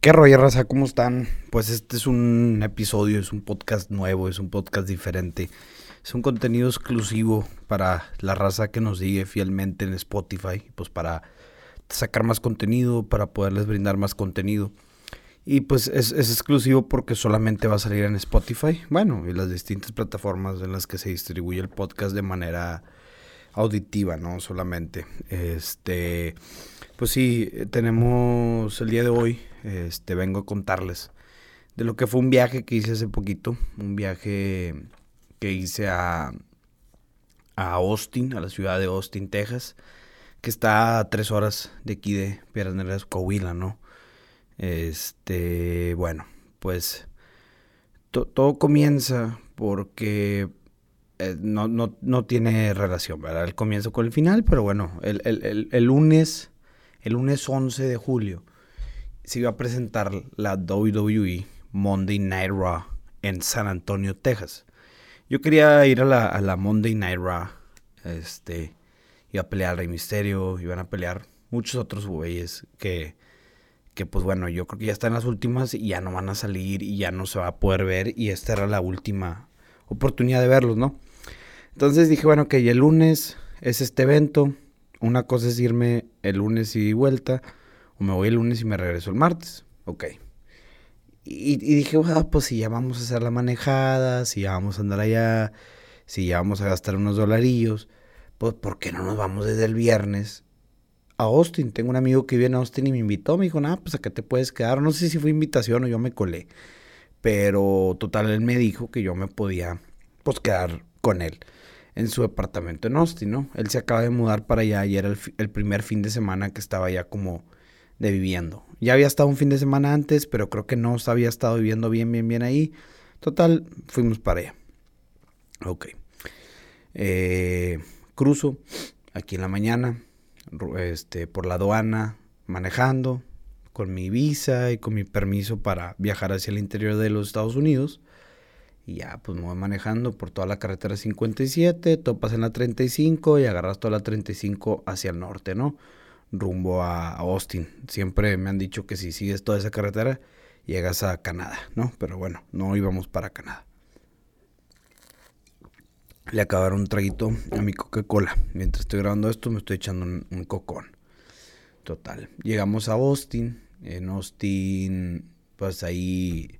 ¿Qué rollo, raza? ¿Cómo están? Pues este es un episodio, es un podcast nuevo, es un podcast diferente. Es un contenido exclusivo para la raza que nos sigue fielmente en Spotify, pues para sacar más contenido, para poderles brindar más contenido. Y pues es, exclusivo porque solamente va a salir en Spotify, bueno, y las distintas plataformas en las que se distribuye el podcast de manera auditiva, no solamente. Este, pues sí, tenemos el día de hoy, este, vengo a contarles de lo que fue un viaje que hice hace poquito, un viaje que hice a, a Austin, a la ciudad de Austin, Texas, que está a tres horas de aquí de Piedras Negras, Coahuila, ¿no? Este, bueno, pues todo comienza porque eh, no, no, no, tiene relación, ¿verdad? El comienzo con el final, pero bueno, el, el, el, lunes, el lunes 11 de julio, se iba a presentar la WWE Monday Night Raw en San Antonio, Texas. Yo quería ir a la, Monday Night Raw, este, iba a pelear Rey Misterio, iban a pelear muchos otros güeyes que que pues bueno, yo creo que ya están las últimas y ya no van a salir y ya no se va a poder ver y esta era la última oportunidad de verlos, ¿no? Entonces dije, bueno, que el lunes es este evento, una cosa es irme el lunes y vuelta, o me voy el lunes y me regreso el martes, ok. Y, dije, ah, pues si ya vamos a hacer la manejada, si ya vamos a andar allá, si ya vamos a gastar unos dolarillos, pues ¿por qué no nos vamos desde el viernes a Austin. Tengo un amigo que viene a Austin y me invitó. Me dijo, nada, pues acá te puedes quedar. No sé si fue invitación o yo me colé. Pero total, él me dijo que yo me podía, pues, quedar con él en su departamento en Austin, ¿no? Él se acaba de mudar para allá y era el, primer fin de semana que estaba ya como de viviendo. Ya había estado un fin de semana antes, pero creo que no había estado viviendo bien, bien, bien ahí. Total, fuimos para allá. Ok. Eh, cruzo aquí en la mañana este, por la aduana, manejando, con mi visa y con mi permiso para viajar hacia el interior de los Estados Unidos. Y ya, pues me voy manejando por toda la carretera 57, topas en la 35 y agarras toda la 35 hacia el norte, ¿no? Rumbo a Austin. Siempre me han dicho que si sigues toda esa carretera, llegas a Canadá, ¿no? Pero bueno, no íbamos para Canadá le acabaron un traguito a mi Coca-Cola. Mientras estoy grabando esto, me estoy echando un, cocón. Total. Llegamos a Austin. En Austin, pues ahí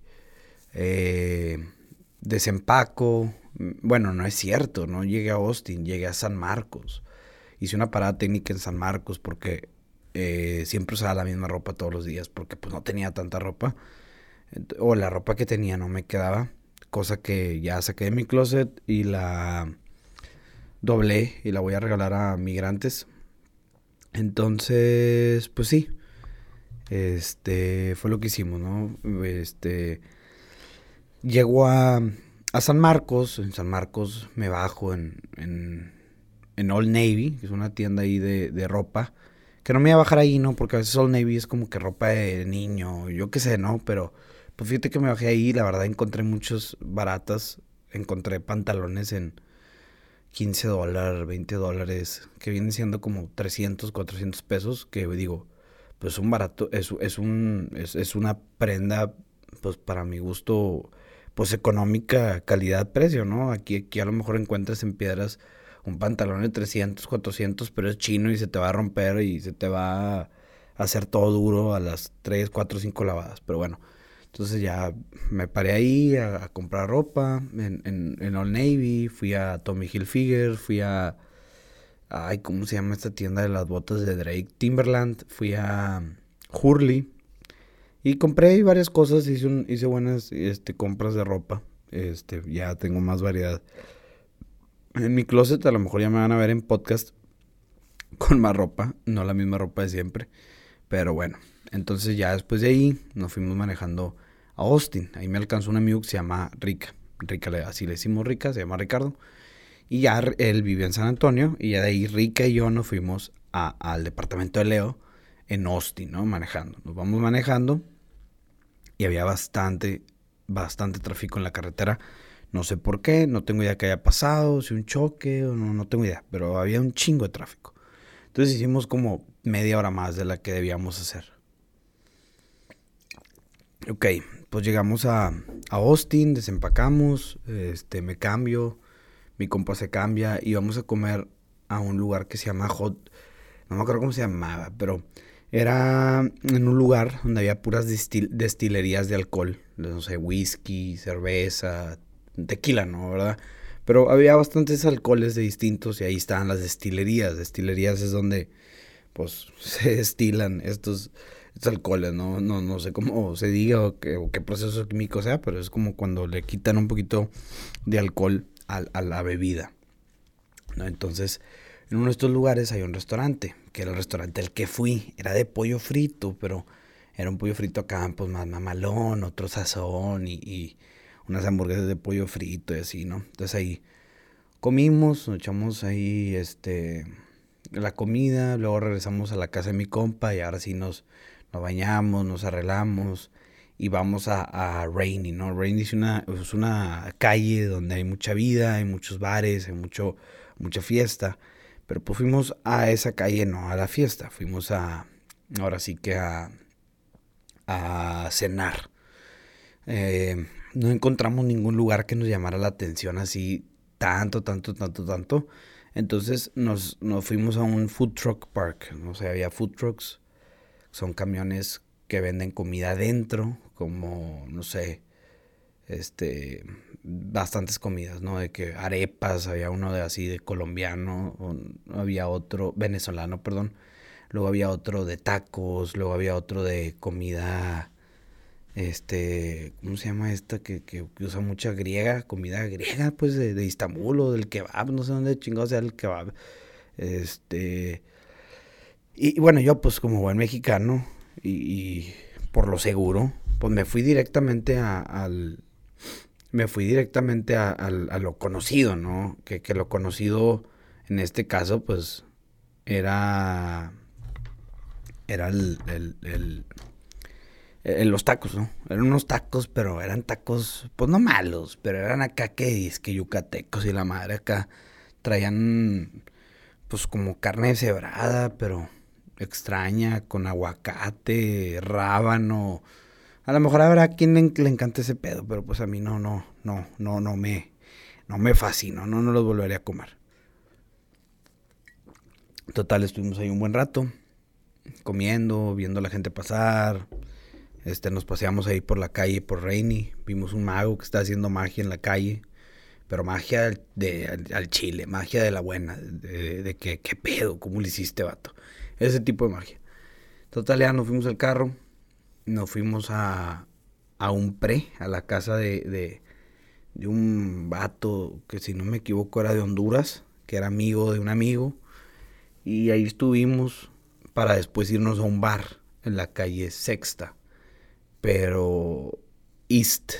eh, desempaco. Bueno, no es cierto, no llegué a Austin, llegué a San Marcos. Hice una parada técnica en San Marcos porque eh, siempre usaba la misma ropa todos los días porque pues no tenía tanta ropa. O la ropa que tenía no me quedaba cosa que ya saqué de mi closet y la doblé y la voy a regalar a migrantes. Entonces, pues sí, este fue lo que hicimos, ¿no? Este llego a, a San Marcos, en San Marcos me bajo en, en, en Old Navy, que es una tienda ahí de, de ropa. Que no me iba a bajar ahí, ¿no? Porque a veces Old Navy es como que ropa de niño, yo qué sé, ¿no? Pero pues fíjate que me bajé ahí, la verdad encontré muchos baratas. Encontré pantalones en 15 dólares, 20 dólares, que vienen siendo como 300, 400 pesos, que digo, pues un barato, es, es, un, es, una prenda, pues para mi gusto, pues económica, calidad-precio, ¿no? Aquí, aquí a lo mejor encuentras en piedras un pantalón de 300, 400, pero es chino y se te va a romper y se te va a hacer todo duro a las 3, 4, 5 lavadas. Pero bueno, entonces ya me paré ahí a, comprar ropa en, en, en, Old Navy, fui a Tommy Hilfiger, fui a... Ay, ¿cómo se llama esta tienda de las botas de Drake? Timberland, fui a Hurley y compré varias cosas, hice, hice buenas este, compras de ropa. Este, ya tengo más variedad. En mi closet a lo mejor ya me van a ver en podcast con más ropa, no la misma ropa de siempre. Pero bueno, entonces ya después de ahí nos fuimos manejando a Austin. Ahí me alcanzó un amigo que se llama Rica. Rica, así le decimos Rica, se llama Ricardo. Y ya él vive en San Antonio y ya de ahí Rica y yo nos fuimos al departamento de Leo en Austin, ¿no? Manejando. Nos vamos manejando y había bastante, bastante tráfico en la carretera. No sé por qué, no tengo idea que haya pasado, si un choque o no, no tengo idea, pero había un chingo de tráfico. Entonces hicimos como media hora más de la que debíamos hacer. Ok, pues llegamos a, Austin, desempacamos, este, me cambio, mi compa se cambia y vamos a comer a un lugar que se llama Hot, no me acuerdo cómo se llamaba, pero era en un lugar donde había puras destilerías de alcohol, no sé, whisky, cerveza, tequila, ¿no? ¿Verdad? Pero había bastantes alcoholes de distintos y ahí estaban las destilerías. Destilerías es donde pues se destilan estos, alcoholes, ¿no? ¿no? No sé cómo se diga o qué, proceso químico sea, pero es como cuando le quitan un poquito de alcohol a, a la bebida. ¿no? Entonces, en uno de estos lugares hay un restaurante, que era el restaurante al que fui. Era de pollo frito, pero era un pollo frito acá, pues más mamalón, otro sazón y, unas hamburguesas de pollo frito y así, ¿no? Entonces ahí comimos, nos echamos ahí este la comida, luego regresamos a la casa de mi compa y ahora sí nos, nos bañamos, nos arreglamos y vamos a, a Rainy, ¿no? Rainy es una, es una calle donde hay mucha vida, hay muchos bares, hay mucho, mucha fiesta. Pero pues fuimos a esa calle, no a la fiesta. Fuimos a, ahora sí que a, a cenar. Eh, no encontramos ningún lugar que nos llamara la atención así tanto, tanto, tanto, tanto. Entonces nos, nos fuimos a un food truck park. O sea, había food trucks. Son camiones que venden comida adentro, como, no sé, este, bastantes comidas, ¿no? De que arepas, había uno de así de colombiano, había otro, venezolano, perdón. Luego había otro de tacos, luego había otro de comida, este, ¿cómo se llama esta? Que, que, usa mucha griega, comida griega, pues de, de, Istambul o del kebab, no sé dónde chingados sea el kebab. Este, y, bueno, yo pues como buen mexicano y, por lo seguro, pues me fui directamente al me fui directamente a, lo conocido, ¿no? Que, lo conocido en este caso, pues, era. Era el, los tacos, ¿no? Eran unos tacos, pero eran tacos, pues no malos, pero eran acá que es que yucatecos y la madre acá traían, pues como carne cebrada, pero extraña, con aguacate, rábano a lo mejor habrá quien le, encante ese pedo, pero pues a mí no, no, no, no, no me, no me fascino, no, no los volvería a comer. Total, estuvimos ahí un buen rato, comiendo, viendo a la gente pasar. Este, nos paseamos ahí por la calle, por Rainy. Vimos un mago que está haciendo magia en la calle. Pero magia de, al, chile, magia de la buena. De, que, ¿qué pedo? ¿Cómo le hiciste, vato? Ese tipo de magia. Total, ya nos fuimos al carro nos fuimos a, a un pre, a la casa de, de, un vato que si no me equivoco era de Honduras, que era amigo de un amigo. Y ahí estuvimos para después irnos a un bar en la calle Sexta, pero East.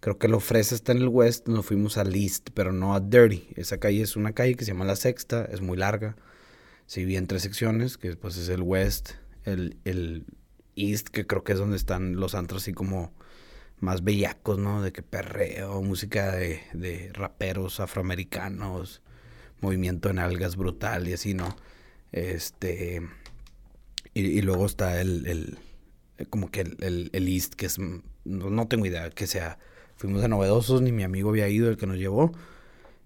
Creo que lo ofrece está en el West, nos fuimos al East, pero no a Dirty. Esa calle es una calle que se llama La Sexta, es muy larga. Se divide tres secciones, que después es el West, el, el East, que creo que es donde están los antros así como más bellacos, ¿no? De que perreo, música de, de raperos afroamericanos, movimiento en algas brutal y así, ¿no? Este. Y, luego está el como que el, el, East, que es. No, tengo idea que sea. Fuimos de novedosos, ni mi amigo había ido, el que nos llevó.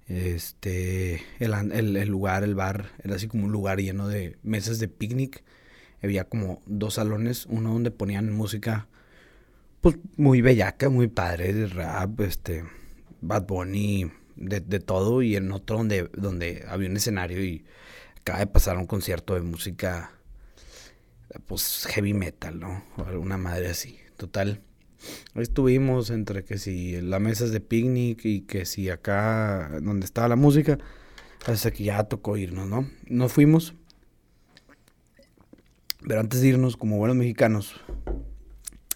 Este. El, el lugar, el bar, era así como un lugar lleno de mesas de picnic había como dos salones, uno donde ponían música pues muy bellaca, muy padre, de rap, este, Bad Bunny, de, de, todo, y en otro donde, donde había un escenario y acaba de pasar un concierto de música pues heavy metal, ¿no? Alguna madre así. Total. Estuvimos entre que si la mesa es de picnic y que si acá donde estaba la música, hasta que ya tocó irnos, ¿no? Nos fuimos pero antes de irnos, como buenos mexicanos,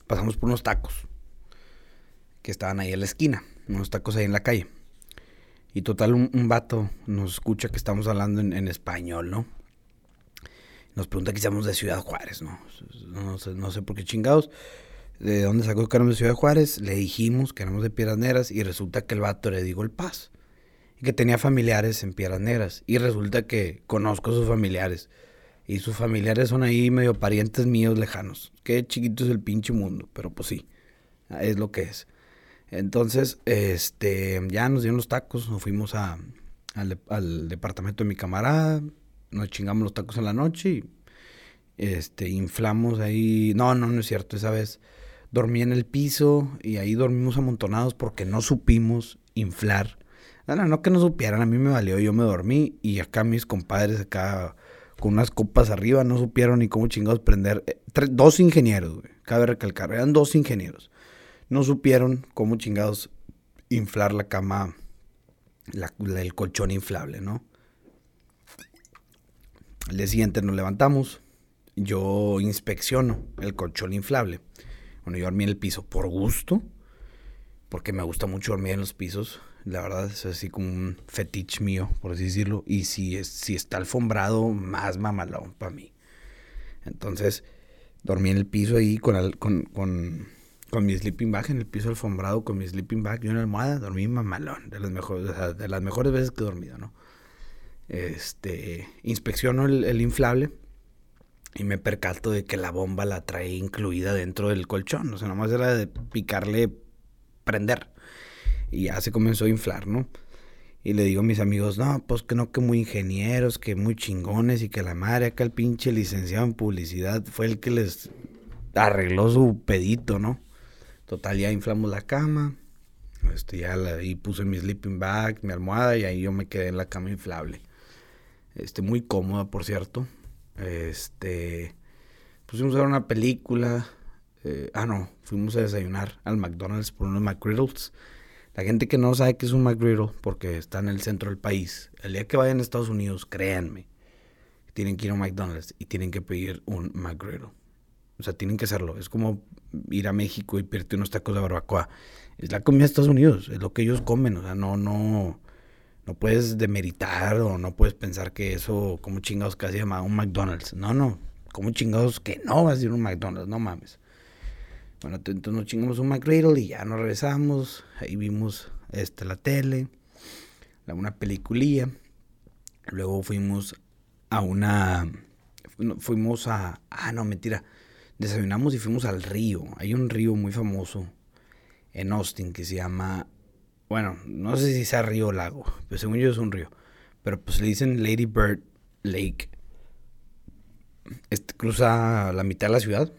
pasamos por unos tacos que estaban ahí en la esquina, unos tacos ahí en la calle. Y total, un, vato nos escucha que estamos hablando en, español, ¿no? Nos pregunta que seamos de Ciudad Juárez, ¿no? No sé, no sé por qué chingados. ¿De dónde sacó que éramos de Ciudad Juárez? Le dijimos que éramos de Piedras Negras y resulta que el vato le digo el paz. Y que tenía familiares en Piedras Negras. Y resulta que conozco a sus familiares Y sus familiares son ahí medio parientes míos lejanos. Qué chiquito es el pinche mundo, pero pues sí, es lo que es. Entonces, este, ya nos dieron los tacos, nos fuimos a, al, departamento de mi camarada, nos chingamos los tacos en la noche y este, inflamos ahí. No, no, no es cierto, esa vez dormí en el piso y ahí dormimos amontonados porque no supimos inflar. No, no, no que no supieran, a mí me valió, yo me dormí y acá mis compadres acá con unas copas arriba no supieron ni cómo chingados prender. Eh, dos ingenieros, güey, cabe recalcar, eran dos ingenieros. No supieron cómo chingados inflar la cama, el colchón inflable, ¿no? Al día siguiente nos levantamos, yo inspecciono el colchón inflable. Bueno, yo dormí en el piso por gusto, porque me gusta mucho dormir en los pisos. La verdad es así como un fetiche mío, por así decirlo. Y si, es, si está alfombrado, más mamalón para mí. Entonces, dormí en el piso ahí con, con, con, mi sleeping bag, en el piso alfombrado con mi sleeping bag y una almohada. Dormí mamalón, de las mejores, de las mejores veces que he dormido, ¿no? Este, inspecciono el, inflable y me percato de que la bomba la trae incluida dentro del colchón. O sea, nomás era de picarle, prender. Y ya se comenzó a inflar, ¿no? Y le digo a mis amigos, no, pues que no, que muy ingenieros, que muy chingones y que la madre acá el pinche licenciado en publicidad fue el que les arregló su pedito, ¿no? Total, ya inflamos la cama. Este, ya la, ahí puse mi sleeping bag, mi almohada y ahí yo me quedé en la cama inflable. Este, muy cómoda, por cierto. Este, pusimos a ver una película. Eh, ah, no, fuimos a desayunar al McDonald's por unos McGriddles. La gente que no sabe que es un McGriddle, porque está en el centro del país, el día que vayan a Estados Unidos, créanme, tienen que ir a un McDonald's y tienen que pedir un McGriddle. O sea, tienen que hacerlo. Es como ir a México y pedirte unos tacos de barbacoa. Es la comida de Estados Unidos, es lo que ellos comen. O sea, no, no, no puedes demeritar o no puedes pensar que eso, como chingados casi llama un McDonald's. No, no, como chingados que no va a ser un McDonald's, no mames. Bueno, entonces nos chingamos un McGriddle y ya nos regresamos. Ahí vimos este, la tele, una peliculilla. Luego fuimos a una. Fuimos a. Ah, no, mentira. Desayunamos y fuimos al río. Hay un río muy famoso en Austin que se llama bueno, no sé si sea río o lago, pero según yo es un río. Pero pues le dicen Lady Bird Lake. Este cruza la mitad de la ciudad.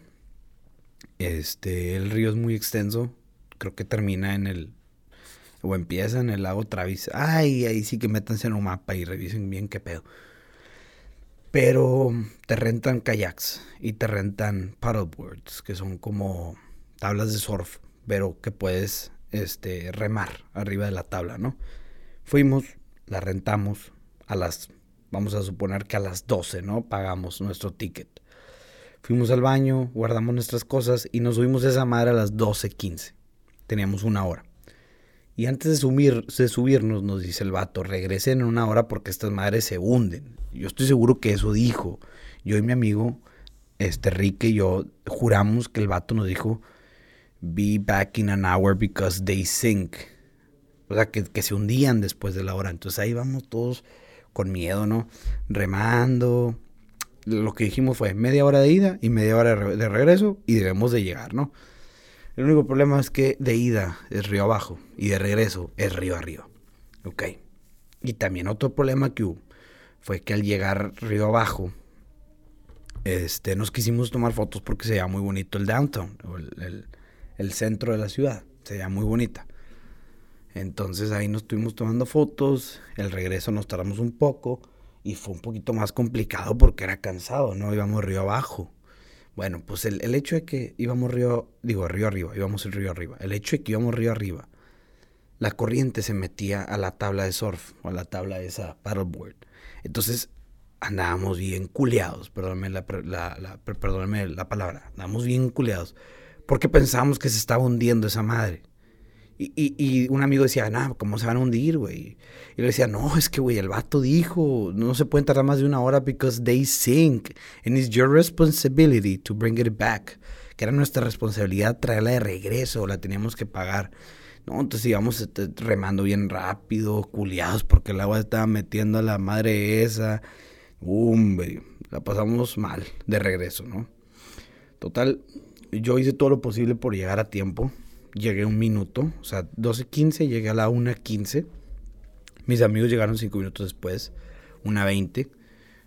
Este, el río es muy extenso. Creo que termina en el. O empieza en el lago Travis. Ay, ahí sí que métanse en un mapa y revisen bien qué pedo. Pero te rentan kayaks y te rentan paddleboards, que son como tablas de surf, pero que puedes este, remar arriba de la tabla, ¿no? Fuimos, la rentamos a las, vamos a suponer que a las 12, ¿no? Pagamos nuestro ticket. Fuimos al baño, guardamos nuestras cosas y nos subimos esa madre a las 12.15. Teníamos una hora. Y antes de, subir, de subirnos, nos dice el vato, regresen en una hora porque estas madres se hunden. Yo estoy seguro que eso dijo. Yo y mi amigo, este Rique y yo, juramos que el vato nos dijo, be back in an hour because they sink. O sea, que, se hundían después de la hora. Entonces ahí vamos todos con miedo, ¿no? Remando. Lo que dijimos fue media hora de ida y media hora de regreso y debemos de llegar, ¿no? El único problema es que de ida es río abajo y de regreso es río arriba. Ok. Y también otro problema que hubo fue que al llegar río abajo, este, nos quisimos tomar fotos porque se veía muy bonito el downtown, el centro de la ciudad. Se veía muy bonita. Entonces ahí nos estuvimos tomando fotos, el regreso nos tardamos un poco y fue un poquito más complicado porque era cansado, ¿no? Íbamos río abajo. Bueno, pues el, hecho de que íbamos río, digo, río arriba, íbamos el río arriba. El hecho de que íbamos río arriba, la corriente se metía a la tabla de surf o a la tabla de esa paddleboard. Entonces andábamos bien culeados, perdóname la, la, la, la palabra, andábamos bien culeados porque pensábamos que se estaba hundiendo esa madre. Y, y, un amigo decía, nah, ¿cómo se van a hundir, güey? Y le decía, no, es que, güey, el vato dijo, no se pueden tardar más de una hora because they sink. And it's your responsibility to bring it back. Que era nuestra responsabilidad traerla de regreso, la teníamos que pagar. No, entonces íbamos este, remando bien rápido, culiados, porque el agua estaba metiendo a la madre esa. Hombre, la pasamos mal de regreso, ¿no? Total, yo hice todo lo posible por llegar a tiempo. Llegué un minuto, o sea, 12.15, llegué a la 1.15. Mis amigos llegaron 5 minutos después, 1.20.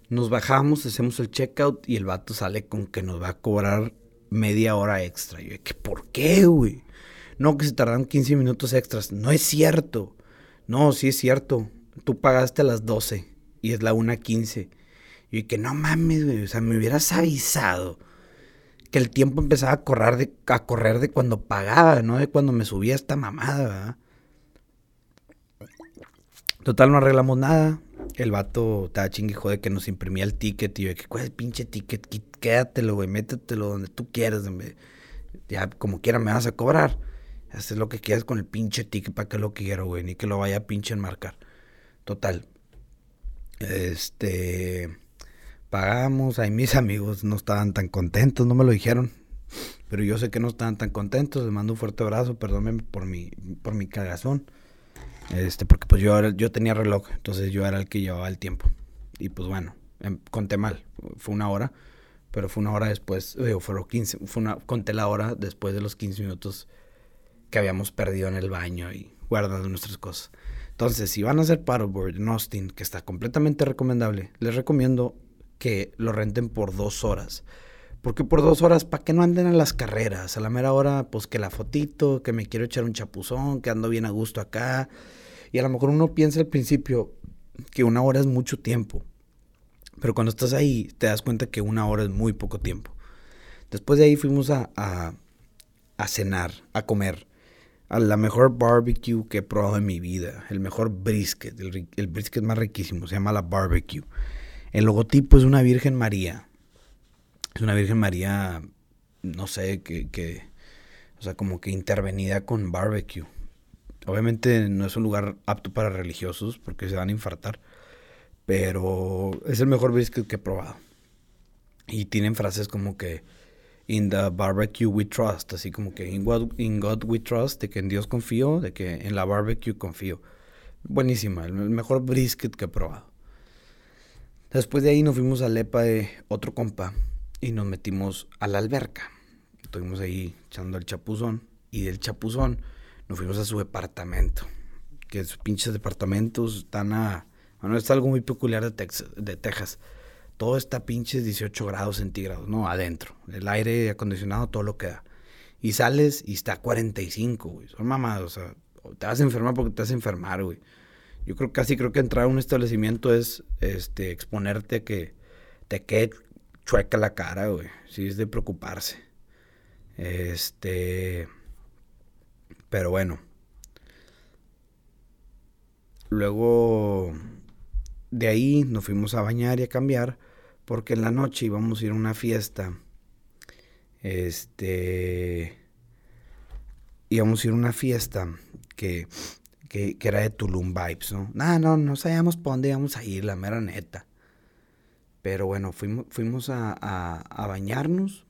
Nos bajamos, hacemos el checkout y el vato sale con que nos va a cobrar media hora extra. Yo, ¿qué, ¿por qué, güey? No, que se tardaron 15 minutos extras. No es cierto. No, sí es cierto. Tú pagaste a las 12 y es la 1.15. Y que no mames, güey. O sea, me hubieras avisado que el tiempo empezaba a correr de, a correr de cuando pagaba, no de cuando me subía esta mamada, ¿verdad? Total, no arreglamos nada. El vato estaba chingue de que nos imprimía el ticket. Y yo, que ¿cuál es el pinche ticket? Quédatelo, güey, métetelo donde tú quieras. Ya, como quiera, me vas a cobrar. Haces lo que quieras con el pinche ticket para que lo quiero, güey. Ni que lo vaya a pinche enmarcar. Total. Este. Pagamos. Ahí mis amigos no estaban tan contentos, no me lo dijeron. Pero yo sé que no estaban tan contentos. Les mando un fuerte abrazo. Perdónenme por mi, por mi cagazón. Este, porque pues yo, yo tenía reloj, entonces yo era el que llevaba el tiempo. Y pues bueno, em, conté mal, fue una hora, pero fue una hora después, digo, fueron 15, fue una, conté la hora después de los 15 minutos que habíamos perdido en el baño y guardando nuestras cosas. Entonces, si van a hacer paddleboard en Austin, que está completamente recomendable, les recomiendo que lo renten por dos horas. Porque por dos horas, para que no anden a las carreras. A la mera hora, pues que la fotito, que me quiero echar un chapuzón, que ando bien a gusto acá. Y a lo mejor uno piensa al principio que una hora es mucho tiempo. Pero cuando estás ahí, te das cuenta que una hora es muy poco tiempo. Después de ahí fuimos a, a, cenar, a comer. A la mejor barbecue que he probado en mi vida. El mejor brisket. El, el brisket más riquísimo. Se llama la barbecue. El logotipo es una Virgen María es una Virgen María, no sé, que, o sea, como que intervenida con barbecue. Obviamente no es un lugar apto para religiosos porque se van a infartar, pero es el mejor brisket que he probado. Y tienen frases como que in the barbecue we trust, así como que in God, in God we trust, de que en Dios confío, de que en la barbecue confío. Buenísima, el mejor brisket que he probado. Después de ahí nos fuimos a Lepa de otro compa y nos metimos a la alberca. Estuvimos ahí echando el chapuzón y del chapuzón nos fuimos a su departamento. Que sus pinches departamentos están a... Bueno, es algo muy peculiar de, Texas, de Texas. Todo está pinches 18 grados centígrados, ¿no? Adentro. El aire acondicionado, todo lo que da. Y sales y está a 45, güey. Son mamados, o sea, te vas a enfermar porque te vas a enfermar, güey. Yo creo casi creo que entrar a un establecimiento es este exponerte a que te quede chueca la cara, güey. Sí, es de preocuparse. Este. Pero bueno. Luego de ahí nos fuimos a bañar y a cambiar. Porque en la noche íbamos a ir a una fiesta. Este. Íbamos a ir a una fiesta que, que, era de Tulum Vibes, ¿no? No, no, no sabíamos por dónde íbamos a ir, la mera neta. Pero bueno, fuimos, fuimos a, a, bañarnos,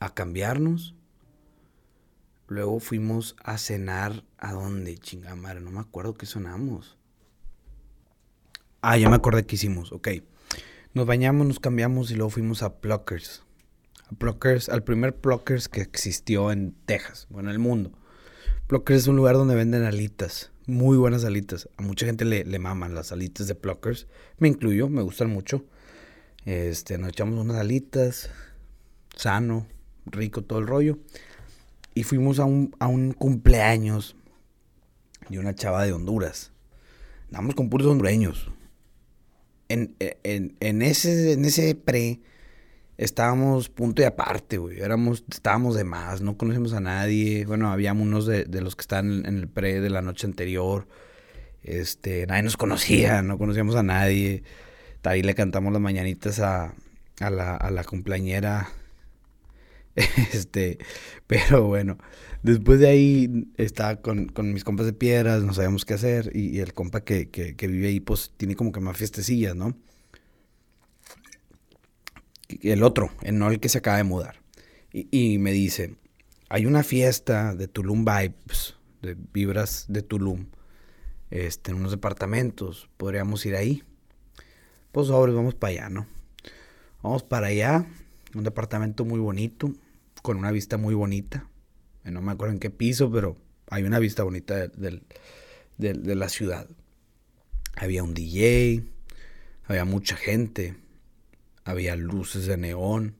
a cambiarnos. Luego fuimos a cenar. ¿A dónde? Chingamara, no me acuerdo qué sonamos. Ah, ya me acordé que hicimos, ok. Nos bañamos, nos cambiamos y luego fuimos a Pluckers. A Pluckers, al primer Pluckers que existió en Texas, bueno, en el mundo. Pluckers es un lugar donde venden alitas muy buenas alitas. A mucha gente le, le maman las alitas de Pluckers. Me incluyo, me gustan mucho. Este, nos echamos unas alitas, sano, rico todo el rollo. Y fuimos a un, a un cumpleaños de una chava de Honduras. Andamos con puros hondureños. En, en, en, ese, en ese pre estábamos punto y aparte, güey. Éramos, estábamos de más, no conocíamos a nadie. Bueno, habíamos unos de, los que están en el pre de la noche anterior. Este, nadie nos conocía, no conocíamos a nadie. Ahí le cantamos las mañanitas a, a, la, a la cumpleañera. Este, pero bueno, después de ahí estaba con, con mis compas de piedras, no sabíamos qué hacer. Y, el compa que, que, que vive ahí, pues tiene como que más fiestecillas, ¿no? El otro, el no el que se acaba de mudar. Y, me dice, hay una fiesta de Tulum Vibes, de vibras de Tulum, este, en unos departamentos, podríamos ir ahí. pues sobres, vamos para allá, ¿no? Vamos para allá, un departamento muy bonito, con una vista muy bonita. No me acuerdo en qué piso, pero hay una vista bonita de la ciudad. Había un DJ, había mucha gente, había luces de neón,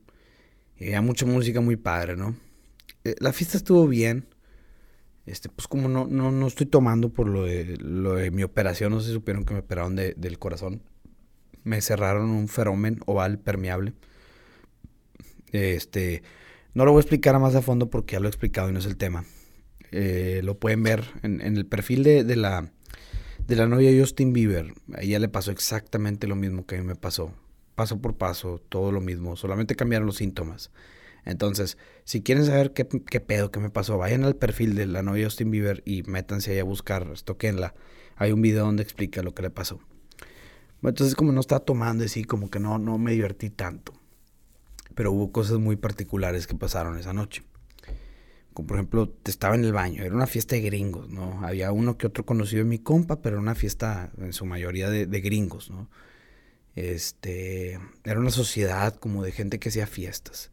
había mucha música muy padre, ¿no? Eh, la fiesta estuvo bien. Este, pues como no, no, no estoy tomando por lo de, lo de mi operación, no se supieron que me operaron del corazón. Me cerraron un feromen oval permeable. Este, no lo voy a explicar más a fondo porque ya lo he explicado y no es el tema. Eh, lo pueden ver en, el perfil de, de, la, de la novia Justin Bieber. A ella le pasó exactamente lo mismo que a mí me pasó. Paso por paso, todo lo mismo. Solamente cambiaron los síntomas. Entonces, si quieren saber qué, pedo que me pasó, vayan al perfil de la novia Justin Bieber y métanse ahí a buscar, toquenla. Hay un video donde explica lo que le pasó. Entonces, como no estaba tomando así, como que no, no me divertí tanto. Pero hubo cosas muy particulares que pasaron esa noche. Como por ejemplo, estaba en el baño, era una fiesta de gringos, ¿no? Había uno que otro conocido de mi compa, pero era una fiesta en su mayoría de gringos, ¿no? Este, era una sociedad como de gente que hacía fiestas.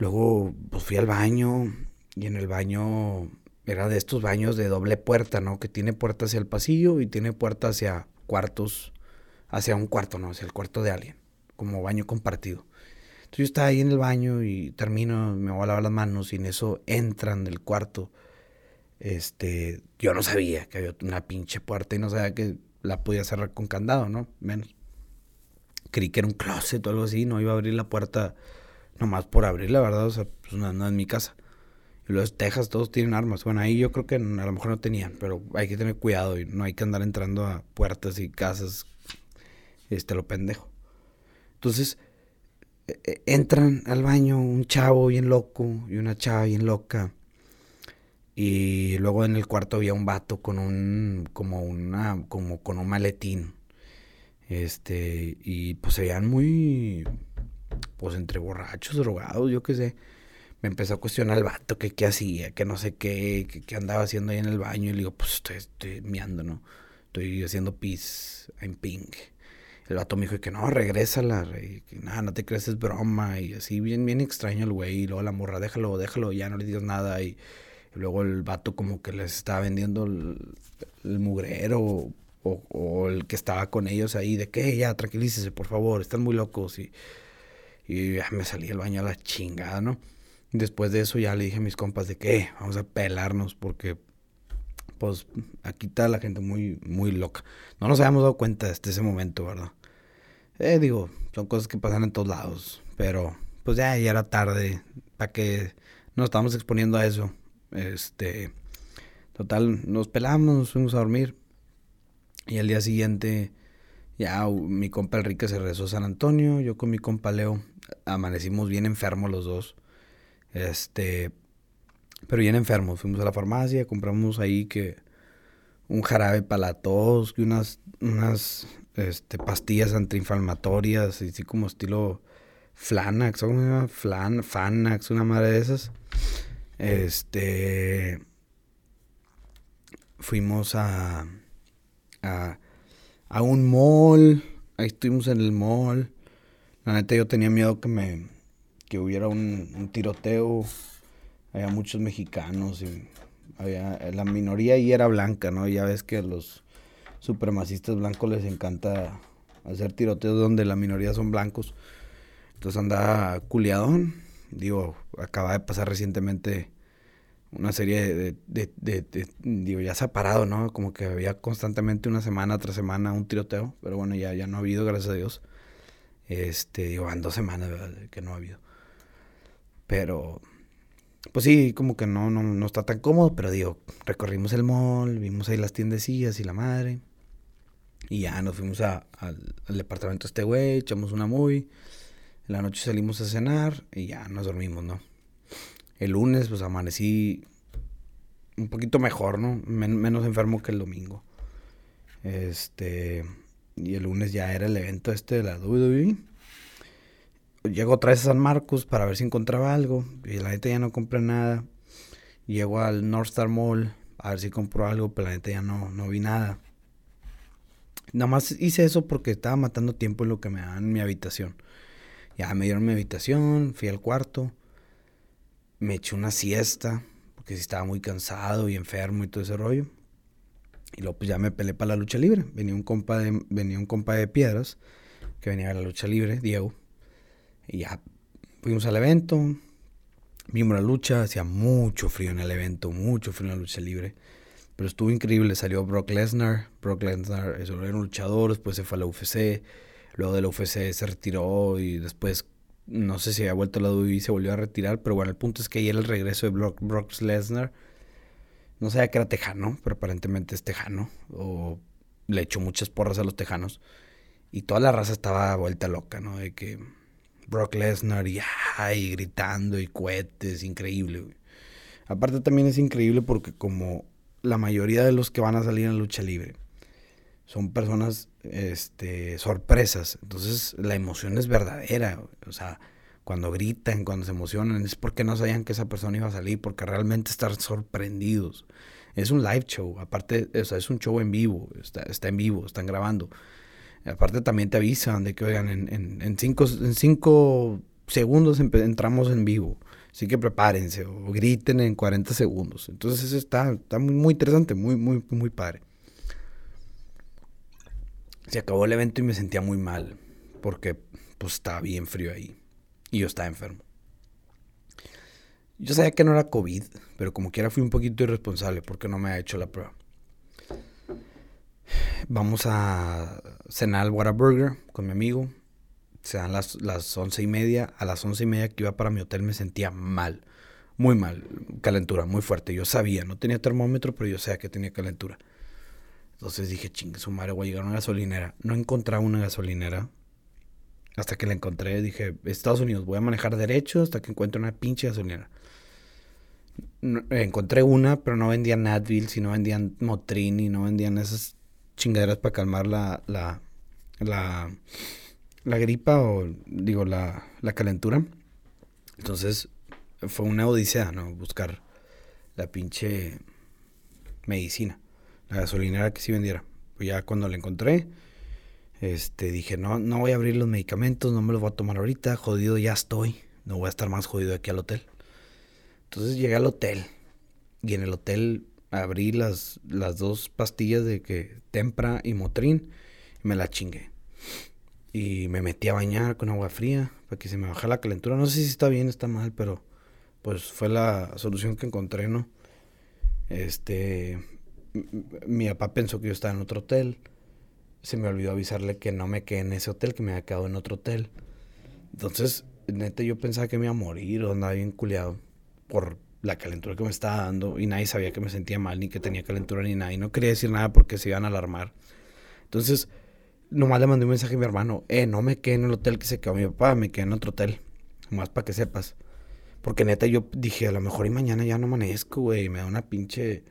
Luego pues fui al baño y en el baño era de estos baños de doble puerta, ¿no? Que tiene puerta hacia el pasillo y tiene puerta hacia cuartos, hacia un cuarto, ¿no? Hacia el cuarto de alguien, como baño compartido. Entonces yo estaba ahí en el baño y termino, me voy a lavar las manos y en eso entran del cuarto. Este, yo no sabía que había una pinche puerta y no sabía que la podía cerrar con candado, ¿no? Menos. Creí que era un closet o algo así, no iba a abrir la puerta nomás por abrir, la verdad, o sea, pues no, no es mi casa. Los Texas todos tienen armas. Bueno, ahí yo creo que a lo mejor no tenían, pero hay que tener cuidado y no hay que andar entrando a puertas y casas, este, lo pendejo. Entonces, e, e, entran al baño un chavo bien loco y una chava bien loca. Y luego en el cuarto había un vato con un, como una, como con un maletín. Este, y pues se veían muy, pues entre borrachos, drogados, yo qué sé. Me empezó a cuestionar el vato que qué hacía, que no sé qué, que, andaba haciendo ahí en el baño. Y le digo, pues estoy, estoy miando, ¿no? Estoy haciendo pis en pink. El vato me dijo que no, regrésala, y que nada, no te crees, es broma. Y así, bien, bien extraño el güey. Y luego la morra, déjalo, déjalo, ya no le digas nada. Y, luego el vato como que les estaba vendiendo el, mugrero o, o, el que estaba con ellos ahí, de que ya, tranquilícese, por favor, están muy locos. Y y ya me salí del baño a la chingada, ¿no? Después de eso ya le dije a mis compas de que vamos a pelarnos porque pues aquí está la gente muy, muy loca. No nos habíamos dado cuenta hasta ese momento, ¿verdad? Eh, digo, son cosas que pasan en todos lados, pero pues ya, ya era tarde, para que nos estábamos exponiendo a eso. Este, total, nos pelamos, nos fuimos a dormir y al día siguiente ya mi compa Enrique se regresó a San Antonio, yo con mi compa Leo amanecimos bien enfermos los dos. Este, pero bien enfermos. Fuimos a la farmacia, compramos ahí que un jarabe para la tos, que unas, unas este, pastillas antiinflamatorias, así como estilo Flanax, ¿cómo se llama? Flan, Fanax, una madre de esas. Este, fuimos a, a, a un mall, ahí estuvimos en el mall. La neta yo tenía miedo que me que hubiera un, tiroteo. Había muchos mexicanos y había la minoría ahí era blanca, ¿no? Ya ves que a los supremacistas blancos les encanta hacer tiroteos donde la minoría son blancos. Entonces andaba culiadón. Digo, acaba de pasar recientemente una serie de, de, de, digo, ya se ha parado, ¿no? Como que había constantemente una semana tras semana un tiroteo, pero bueno, ya, ya no ha habido, gracias a Dios. Este, digo, van dos semanas que no ha habido. Pero, pues sí, como que no, no, no está tan cómodo, pero digo, recorrimos el mall, vimos ahí las tiendecillas y la madre. Y ya nos fuimos a, al, departamento de este güey, echamos una movie. En la noche salimos a cenar y ya nos dormimos, ¿no? El lunes, pues amanecí un poquito mejor, ¿no? menos enfermo que el domingo. Este. Y el lunes ya era el evento este de la WWE. Llego otra vez a San Marcos para ver si encontraba algo. Y la neta ya no compré nada. Llego al North Star Mall a ver si compro algo, pero la neta ya no, no vi nada. Nada más hice eso porque estaba matando tiempo en lo que me daban en mi habitación. Ya me dieron mi habitación, fui al cuarto, me eché una siesta, porque estaba muy cansado y enfermo y todo ese rollo. Y luego pues ya me peleé para la lucha libre. Venía un compa de, venía un compa de piedras que venía a la lucha libre, Diego. Y ya fuimos al evento, vimos la lucha, hacía mucho frío en el evento, mucho frío en la lucha libre. Pero estuvo increíble, salió Brock Lesnar, Brock Lesnar era un luchador, después se fue a la UFC, luego de la UFC se retiró y después no sé si había vuelto a la WWE y se volvió a retirar, pero bueno, el punto es que ayer el regreso de Brock, Lesnar, no sabía que era tejano, pero aparentemente es tejano, o le echó muchas porras a los tejanos, y toda la raza estaba vuelta loca, ¿no? De que Brock Lesnar y, gritando y cohetes, increíble, Aparte también es increíble porque como la mayoría de los que van a salir en lucha libre son personas este, sorpresas. Entonces la emoción es verdadera. O sea, cuando gritan, cuando se emocionan, es porque no sabían que esa persona iba a salir, porque realmente están sorprendidos. Es un live show, aparte, o sea, es un show en vivo, está, está en vivo, están grabando. Aparte también te avisan de que, oigan, en, cinco, en cinco segundos entramos en vivo. Así que prepárense o griten en 40 segundos. Entonces eso está, está muy, muy interesante, muy, muy, muy padre. Se acabó el evento y me sentía muy mal. Porque pues estaba bien frío ahí. Y yo estaba enfermo. Yo sabía que no era COVID, pero como quiera fui un poquito irresponsable porque no me ha hecho la prueba. Vamos a cenar al Whataburger con mi amigo se dan las, las once y media. A las once y media que iba para mi hotel me sentía mal. Muy mal. Calentura, muy fuerte. Yo sabía, no tenía termómetro, pero yo sabía que tenía calentura. Entonces dije, chingue su madre, voy a llegar a una gasolinera. No encontraba una gasolinera. Hasta que la encontré, dije, Estados Unidos, voy a manejar derecho hasta que encuentre una pinche gasolinera. encontré una, pero no vendían Advil, sino vendían Motrin y no vendían esas chingaderas para calmar la, la, la la gripa o digo la, la calentura. Entonces fue una odisea, ¿no? Buscar la pinche medicina, la gasolinera que sí vendiera. Pues ya cuando la encontré, este, dije, no, no voy a abrir los medicamentos, no me los voy a tomar ahorita, jodido ya estoy, no voy a estar más jodido aquí al hotel. Entonces llegué al hotel y en el hotel abrí las, las dos pastillas de que Tempra y Motrin y me la chingué. Y me metí a bañar con agua fría para que se me bajara la calentura. No sé si está bien, está mal, pero pues fue la solución que encontré, ¿no? Este, mi papá pensó que yo estaba en otro hotel. Se me olvidó avisarle que no me quedé en ese hotel, que me había quedado en otro hotel. Entonces, neta, yo pensaba que me iba a morir o andaba bien culeado por la calentura que me estaba dando y nadie sabía que me sentía mal ni que tenía calentura ni nada. Y no quería decir nada porque se iban a alarmar. Entonces, nomás le mandé un mensaje a mi hermano, eh, no me quedé en el hotel que se quedó mi papá, me quedé en otro hotel. Nomás para que sepas. Porque neta yo dije, a lo mejor y mañana ya no amanezco, güey, me da una pinche,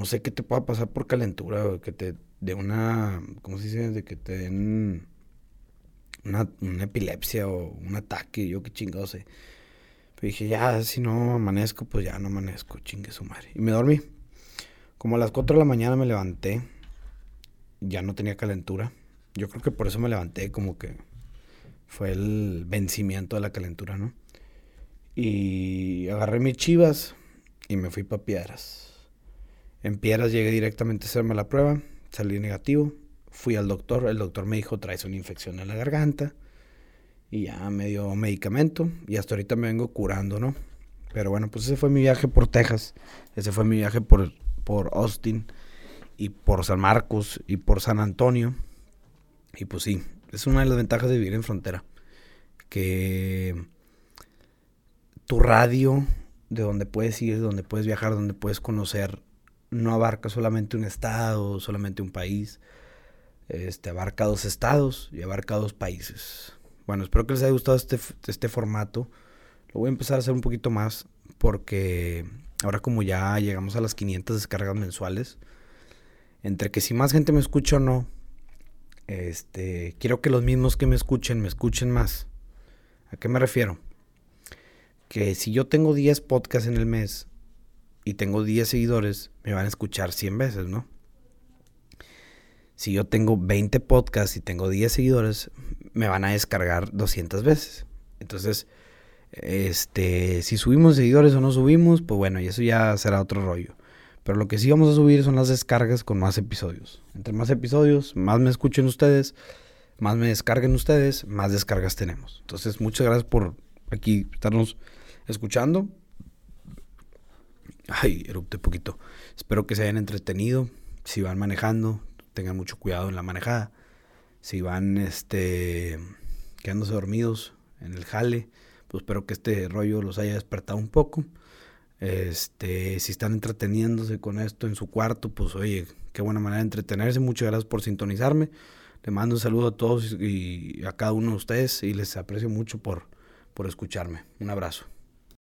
no sé qué te pueda pasar por calentura, güey, que te dé una, ¿cómo se dice? De que te den una, una epilepsia o un ataque, yo qué chingado sé. Pero dije, ya, si no amanezco, pues ya no amanezco, chingue su madre. Y me dormí. Como a las 4 de la mañana me levanté, ya no tenía calentura yo creo que por eso me levanté, como que fue el vencimiento de la calentura, ¿no? Y agarré mis chivas y me fui para Piedras. En Piedras llegué directamente a hacerme la prueba, salí negativo, fui al doctor, el doctor me dijo, traes una infección en la garganta y ya me dio medicamento y hasta ahorita me vengo curando, ¿no? Pero bueno, pues ese fue mi viaje por Texas, ese fue mi viaje por, por Austin y por San Marcos y por San Antonio. Y pues sí, es una de las ventajas de vivir en frontera. Que tu radio, de donde puedes ir, donde puedes viajar, donde puedes conocer, no abarca solamente un estado, solamente un país. Este, abarca dos estados y abarca dos países. Bueno, espero que les haya gustado este, este formato. Lo voy a empezar a hacer un poquito más porque ahora como ya llegamos a las 500 descargas mensuales, entre que si más gente me escucha o no, este, quiero que los mismos que me escuchen me escuchen más. ¿A qué me refiero? Que si yo tengo 10 podcasts en el mes y tengo 10 seguidores, me van a escuchar 100 veces, ¿no? Si yo tengo 20 podcasts y tengo 10 seguidores, me van a descargar 200 veces. Entonces, este, si subimos seguidores o no subimos, pues bueno, y eso ya será otro rollo. Pero lo que sí vamos a subir son las descargas con más episodios. Entre más episodios, más me escuchen ustedes, más me descarguen ustedes, más descargas tenemos. Entonces, muchas gracias por aquí estarnos escuchando. Ay, erupte poquito. Espero que se hayan entretenido. Si van manejando, tengan mucho cuidado en la manejada. Si van este quedándose dormidos en el jale, pues espero que este rollo los haya despertado un poco. Este, si están entreteniéndose con esto en su cuarto, pues oye, qué buena manera de entretenerse. Muchas gracias por sintonizarme. Le mando un saludo a todos y a cada uno de ustedes y les aprecio mucho por, por escucharme. Un abrazo.